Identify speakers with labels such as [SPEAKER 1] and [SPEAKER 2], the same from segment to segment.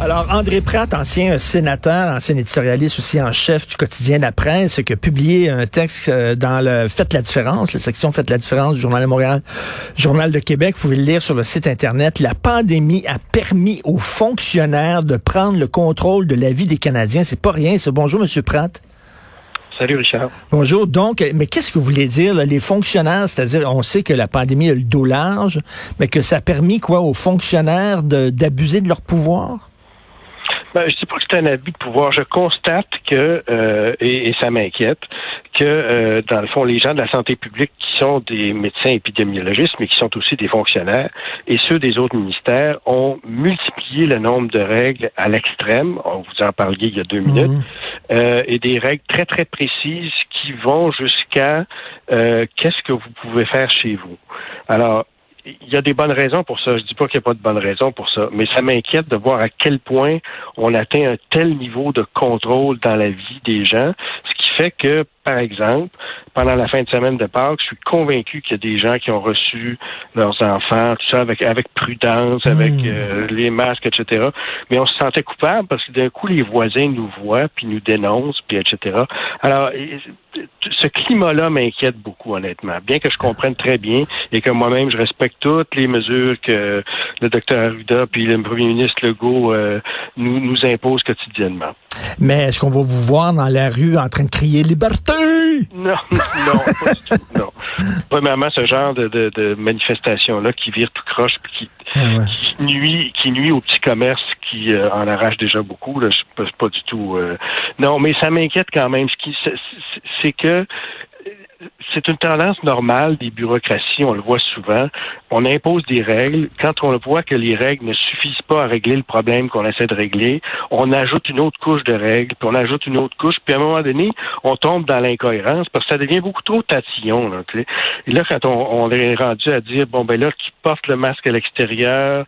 [SPEAKER 1] Alors, André Pratt, ancien sénateur, ancien éditorialiste aussi en chef du quotidien La Presse, qui a publié un texte euh, dans le Faites la différence, la section Faites la différence du Journal de Montréal, Journal de Québec. Vous pouvez le lire sur le site Internet. La pandémie a permis aux fonctionnaires de prendre le contrôle de la vie des Canadiens. C'est pas rien. C'est bonjour, Monsieur Pratt.
[SPEAKER 2] Salut Richard.
[SPEAKER 1] Bonjour. Donc, mais qu'est-ce que vous voulez dire, là, les fonctionnaires, c'est-à-dire, on sait que la pandémie a le dos large, mais que ça a permis quoi aux fonctionnaires d'abuser de, leur pouvoir?
[SPEAKER 2] Ben, je ne dis pas que c'est un abus de pouvoir. Je constate que, euh, et, et, ça m'inquiète, que euh, dans le fond, les gens de la santé publique qui sont des médecins épidémiologistes, mais qui sont aussi des fonctionnaires, et ceux des autres ministères ont multiplié le nombre de règles à l'extrême. On vous en parliez il y a deux minutes,
[SPEAKER 1] Mhm.
[SPEAKER 2] euh, et des règles très très précises qui vont jusqu'à euh, qu'est-ce que vous pouvez faire chez vous? Alors il y a des bonnes raisons pour ça. Je dis pas qu'il n'y a pas de bonnes raisons pour ça, mais ça m'inquiète de voir à quel point on atteint un tel niveau de contrôle dans la vie des gens, ce qui fait que, par exemple, pendant la fin de semaine de Pâques, je suis convaincu qu'il y a des gens qui ont reçu leurs enfants, tout ça avec avec prudence, avec
[SPEAKER 1] Mmh.
[SPEAKER 2] euh, les masques, etc. Mais on se sentait coupable parce que d'un coup les voisins nous voient puis nous dénoncent puis etc. Alors ce climat-là m'inquiète beaucoup honnêtement, bien que je comprenne très bien et que moi-même je respecte toutes les mesures que le docteur Arruda puis le premier ministre Legault euh, nous nous imposent quotidiennement.
[SPEAKER 1] Mais est-ce qu'on va vous voir dans la rue en train de crier liberté?
[SPEAKER 2] Non, non, pas du tout, non. Premièrement, ce genre de, de, de manifestation-là qui vire tout croche puis qui,
[SPEAKER 1] Ah ouais.
[SPEAKER 2] qui nuit, qui nuit au petit commerce qui euh, en arrache déjà beaucoup. Là, je suis pas du tout. euh, Non, mais ça m'inquiète quand même. Ce qui, c'est- c'est c'est que c'est une tendance normale des bureaucraties, on le voit souvent. On impose des règles. Quand on voit que les règles ne suffisent pas à régler le problème qu'on essaie de régler, on ajoute une autre couche de règles, puis on ajoute une autre couche, puis à un moment donné, on tombe dans l'incohérence parce que ça devient beaucoup trop tatillon. Là, tu. Et là, quand on, est rendu à dire, bon, ben là, qui porte le masque à l'extérieur,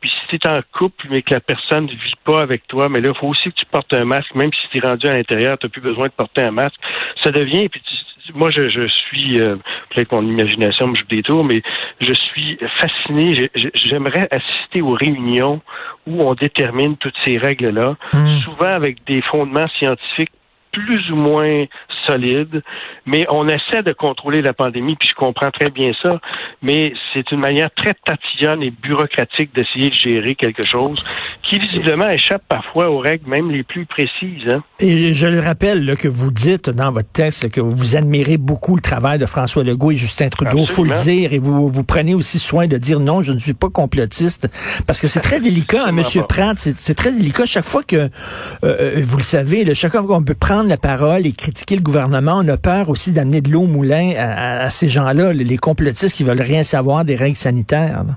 [SPEAKER 2] puis si tu es en couple, mais que la personne ne vit pas avec toi, mais là, il faut aussi que tu portes un masque, même si tu es rendu à l'intérieur, tu n'as plus besoin de porter un masque. Ça devient, puis tu- moi, je, je suis, euh, peut-être mon imagination me joue des tours, mais je suis fasciné. J'ai- j'ai- J'aimerais assister aux réunions où on détermine toutes ces règles-là,
[SPEAKER 1] Hmm.
[SPEAKER 2] souvent avec des fondements scientifiques plus ou moins solides, mais on essaie de contrôler la pandémie, puis je comprends très bien ça, mais c'est une manière très tatillonne et bureaucratique d'essayer de gérer quelque chose qui visiblement échappe parfois aux règles même les plus précises. Hein?
[SPEAKER 1] Et je le rappelle là, que vous dites dans votre texte là, que vous admirez beaucoup le travail de François Legault et Justin Trudeau, faut le
[SPEAKER 2] Absolument.
[SPEAKER 1] dire, et vous, vous prenez aussi soin de dire non, je ne suis pas complotiste, parce que c'est très délicat, hein, Monsieur. Pratt, c'est c'est très délicat. Chaque fois que, euh, euh, vous le savez, là, chaque fois qu'on peut prendre la parole et critiquer le gouvernement, on a peur aussi d'amener de l'eau au moulin à, ces gens-là, les complotistes qui veulent rien savoir des règles sanitaires. là.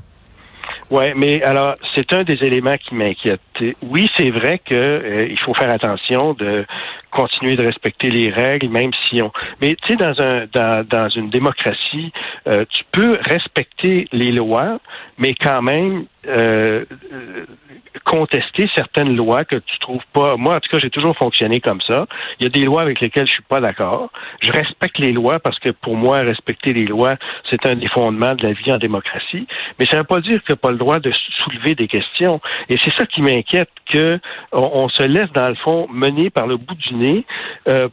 [SPEAKER 2] Oui, mais alors, c'est un des éléments qui m'inquiète. Oui, c'est vrai que euh, faut faire attention de continuer de respecter les règles, même si on. Mais tu sais, dans un dans, dans une démocratie, euh, tu peux respecter les lois, mais quand même euh, euh, contester certaines lois que tu trouves pas. Moi, en tout cas, j'ai toujours fonctionné comme ça. Il y a des lois avec lesquelles je suis pas d'accord. Je respecte les lois parce que pour moi, respecter les lois, c'est un des fondements de la vie en démocratie. Mais ça ne veut pas dire a pas le droit de soulever des questions. Et c'est ça qui m'inquiète, que on, on se laisse, dans le fond, mener par le bout du nez. Euh,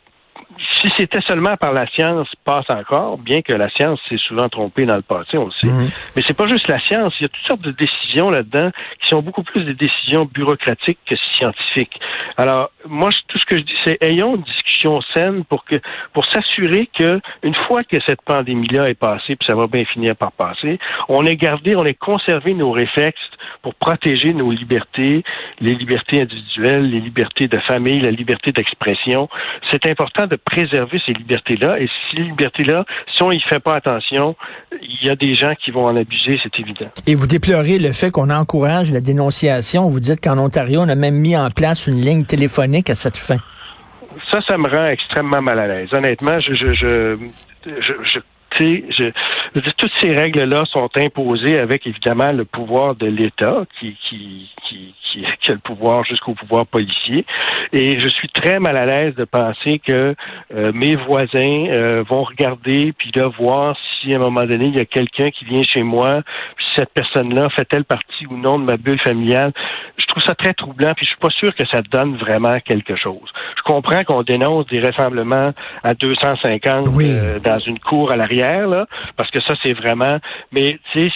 [SPEAKER 2] si c'était seulement par la science, passe encore, bien que la science s'est souvent trompée dans le passé, on le sait.
[SPEAKER 1] Mhm.
[SPEAKER 2] Mais c'est pas juste la science, il y a toutes sortes de décisions là-dedans qui sont beaucoup plus des décisions bureaucratiques que scientifiques. Alors, moi, tout ce que je dis, c'est ayons une discussion saine pour que pour s'assurer que une fois que cette pandémie-là est passée, puis ça va bien finir par passer, on ait gardé, on ait conservé nos réflexes pour protéger nos libertés, les libertés individuelles, les libertés de famille, la liberté d'expression. C'est important de préserver ces libertés-là. Et ces libertés-là, si on y fait pas attention, il y a des gens qui vont en abuser, c'est évident.
[SPEAKER 1] Et vous déplorez le fait qu'on encourage la dénonciation. Vous dites qu'en Ontario, on a même mis en place une ligne téléphonique à cette fin?
[SPEAKER 2] Ça, ça me rend extrêmement mal à l'aise. Honnêtement, je, je, je, je, toutes ces règles-là sont imposées avec évidemment le pouvoir de l'État qui, qui, a le pouvoir jusqu'au pouvoir policier. Et je suis très mal à l'aise de penser que euh, mes voisins euh, vont regarder puis de voir si à un moment donné il y a quelqu'un qui vient chez moi, puis cette personne-là fait-elle partie ou non de ma bulle familiale. Je trouve ça très troublant, puis je suis pas sûr que ça donne vraiment quelque chose. Je comprends qu'on dénonce des rassemblements à 250 euh, dans une cour à l'arrière, là, parce que ça c'est vraiment. Mais tu sais,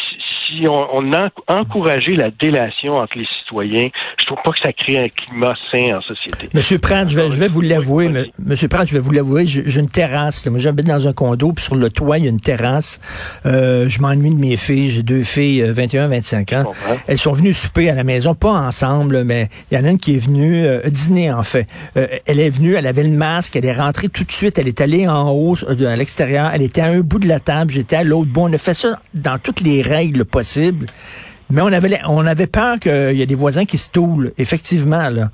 [SPEAKER 2] si on, a encouragé la délation entre les citoyens, je trouve pas que ça crée un climat sain en société.
[SPEAKER 1] Monsieur Pratt, je vais, vous l'avouer, Monsieur Pratt, je vais vous l'avouer, j'ai une terrasse. Moi, j'habite dans un condo, puis sur le toit, il y a une terrasse. Euh, je m'ennuie de mes filles. J'ai deux filles, 21, euh, 25 ans. Elles sont venues souper à la maison, pas ensemble, mais il y en a une qui est venue euh, dîner, en fait. elle est venue, elle avait le masque, elle est rentrée tout de suite, elle est allée en haut, à l'extérieur, elle était à un bout de la table, j'étais à l'autre bout. On a fait ça dans toutes les règles possible. Mais on avait on avait peur qu'il y ait des voisins qui se toulent, effectivement là.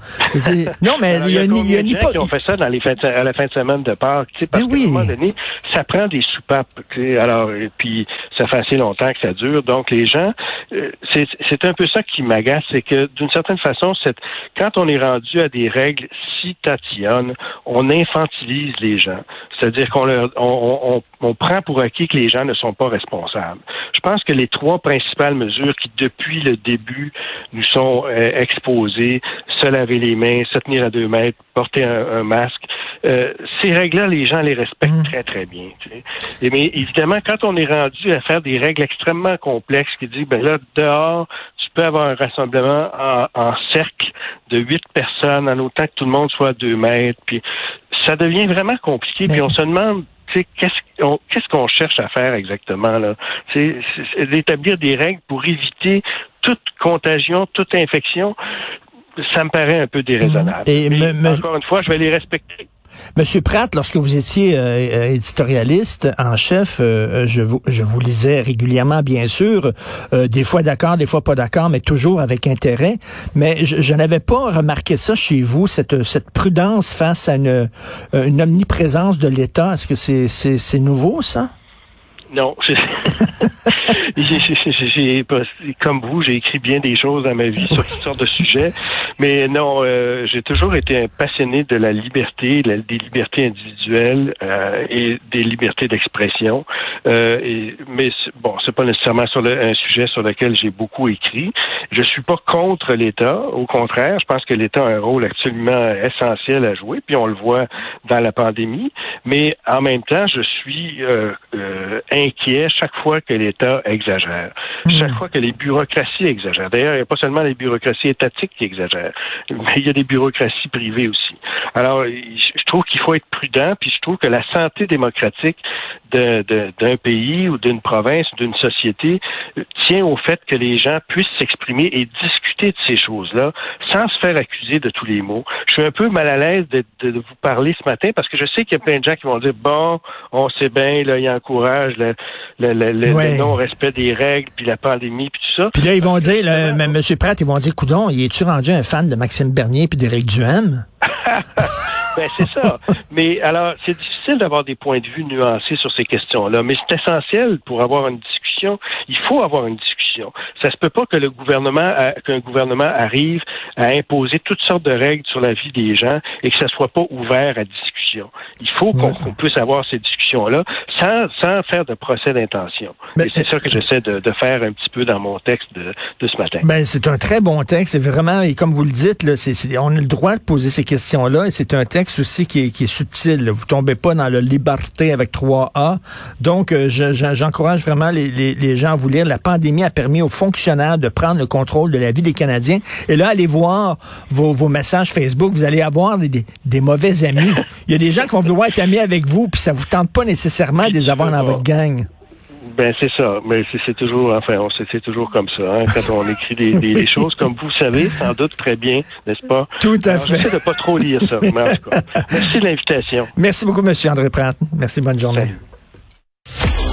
[SPEAKER 2] non, mais il y a, une y a, a qui ont fait ça dans les fins à la fin de semaine de Pâques, tu sais, parce qu'à un moment donné, ça prend des soupapes. Alors, et puis ça fait assez longtemps que ça dure. Donc les gens, euh, c'est un peu ça qui m'agace, c'est que d'une certaine façon, quand on est rendu à des règles si tatillonnes, on infantilise les gens. C'est-à-dire qu'on on, on, on prend pour acquis que les gens ne sont pas responsables. Je pense que les trois principales mesures qui, depuis le début, nous sont euh, exposées, se laver les mains, se tenir à deux mètres, porter un, masque, euh, ces règles-là, les gens les respectent mmh. très, très bien. Et, mais évidemment, quand on est rendu à faire des règles extrêmement complexes qui disent, ben là, dehors, tu peux avoir un rassemblement en, en cercle de huit personnes en autant que tout le monde soit à deux mètres, puis ça devient vraiment compliqué, puis on se demande qu'est-ce qu'on cherche à faire exactement là? C'est d'établir des règles pour éviter toute contagion, toute infection. Ça me paraît un peu déraisonnable. Et encore une fois, je vais les respecter.
[SPEAKER 1] Monsieur Pratt, lorsque vous étiez euh, euh, éditorialiste en chef, euh, je, vous, je vous lisais régulièrement, bien sûr, des fois d'accord, des fois pas d'accord, mais toujours avec intérêt. Mais je, n'avais pas remarqué ça chez vous, cette, cette prudence face à une, une omniprésence de l'État. Est-ce que c'est, c'est nouveau, ça?
[SPEAKER 2] Non, j'ai, comme vous, j'ai écrit bien des choses dans ma vie sur toutes sortes de sujets, mais non, euh, j'ai toujours été un passionné de la liberté, des libertés individuelles euh, et des libertés d'expression. Euh, mais bon, c'est pas nécessairement un sujet sur lequel j'ai beaucoup écrit. Je suis pas contre l'État, au contraire, je pense que l'État a un rôle absolument essentiel à jouer, puis on le voit dans la pandémie. Mais en même temps, je suis euh, euh, inquiet chaque fois que l'État exagère, hmm. chaque fois que les bureaucraties exagèrent. D'ailleurs, il n'y a pas seulement les bureaucraties étatiques qui exagèrent, mais il y a des bureaucraties privées aussi. Alors, je trouve qu'il faut être prudent, puis je trouve que la santé démocratique d'un pays ou d'une province ou d'une société euh, tient au fait que les gens puissent s'exprimer et discuter de ces choses-là sans se faire accuser de tous les mots. Je suis un peu mal à l'aise de, vous parler ce matin parce que je sais qu'il y a plein de gens qui vont dire bon, on sait bien, là, il encourage le, le, le, non-respect des règles, puis la pandémie, puis tout ça.
[SPEAKER 1] Puis là, ils vont dire, M. Pratt, ils vont dire, coudon, il est-tu rendu un fan de Maxime Bernier puis d'Éric Duhem?
[SPEAKER 2] ben, c'est ça. Mais alors, c'est difficile d'avoir des points de vue nuancés sur ces questions-là, mais c'est essentiel pour avoir une discussion. Il faut avoir une discussion. Ça se peut pas que le gouvernement, qu'un gouvernement arrive à imposer toutes sortes de règles sur la vie des gens et que ça soit pas ouvert à discussion. Il faut qu'on puisse avoir ces discussions-là sans, sans faire de procès d'intention. Et c'est ça que j'essaie de, de, faire un petit peu dans mon texte de, de ce matin.
[SPEAKER 1] Ben, c'est un très bon texte. C'est vraiment, et comme vous le dites, là, c'est, on a le droit de poser ces questions-là et c'est un texte aussi qui est, qui est subtil. Vous tombez pas dans la liberté avec 3A. Donc, euh, j'encourage vraiment les, les, les, gens à vous lire. La pandémie a permis aux fonctionnaires de prendre le contrôle de la vie des Canadiens. Et là, allez voir vos, vos messages Facebook. Vous allez avoir des, des, mauvais amis. Il y a des gens qui vont vouloir être amis avec vous, puis ça vous tente pas nécessairement de les avoir dans votre gang.
[SPEAKER 2] Ben c'est ça, mais c'est toujours, enfin, c'est toujours comme ça. Hein, quand on écrit des, des, choses, comme vous savez, sans doute très bien, n'est-ce pas?
[SPEAKER 1] Tout à fait.
[SPEAKER 2] J'essaie de pas trop lire ça. Mais en tout cas, merci de l'invitation.
[SPEAKER 1] Merci beaucoup, Monsieur André Pratt. Merci, bonne journée.